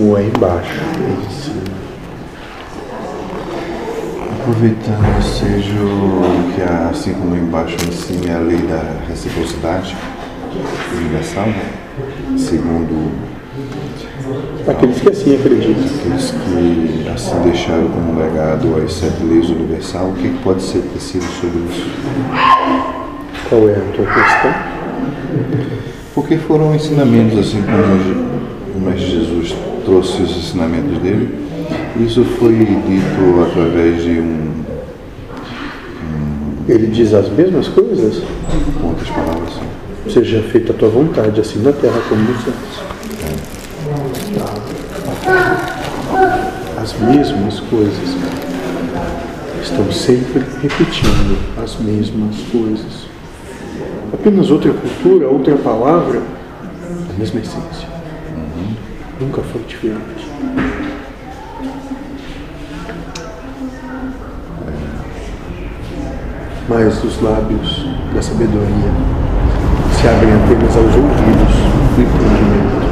como é embaixo, em cima. Aproveitando, seja que há, assim como embaixo em cima é a lei da reciprocidade universal, segundo Aqueles que assim acreditam. aqueles que assim deixaram como legado as sete leis universal, o que que pode ser tecido sobre isso? Qual é a tua questão? Porque foram ensinamentos assim como Mestre Jesus trouxe os ensinamentos dele. Isso foi dito através de um, Ele diz as mesmas coisas? com outras palavras, assim. Seja feita a tua vontade, assim na terra como nos céus. As mesmas coisas. Estão sempre repetindo as mesmas coisas. Apenas outra cultura, outra palavra, a mesma essência. Nunca foi diferente. Mas os lábios da sabedoria se abrem apenas aos ouvidos do entendimento.